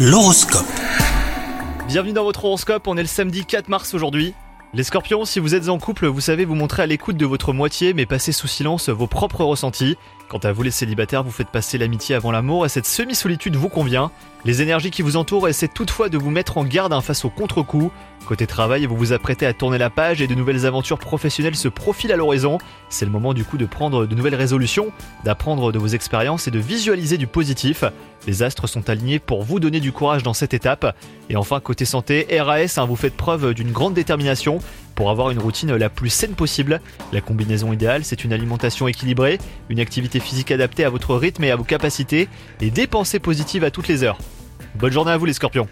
L'horoscope. Bienvenue dans votre horoscope, on est le samedi 4 mars aujourd'hui. Les scorpions, si vous êtes en couple, vous savez vous montrer à l'écoute de votre moitié mais passez sous silence vos propres ressentis. Quant à vous les célibataires, vous faites passer l'amitié avant l'amour et cette semi-solitude vous convient. Les énergies qui vous entourent essaient toutefois de vous mettre en garde face au contre-coup. Côté travail, vous vous apprêtez à tourner la page et de nouvelles aventures professionnelles se profilent à l'horizon. C'est le moment du coup de prendre de nouvelles résolutions, d'apprendre de vos expériences et de visualiser du positif. Les astres sont alignés pour vous donner du courage dans cette étape. Et enfin, côté santé, RAS, hein, vous faites preuve d'une grande détermination pour avoir une routine la plus saine possible. La combinaison idéale, c'est une alimentation équilibrée, une activité physique adaptée à votre rythme et à vos capacités, et des pensées positives à toutes les heures. Bonne journée à vous les scorpions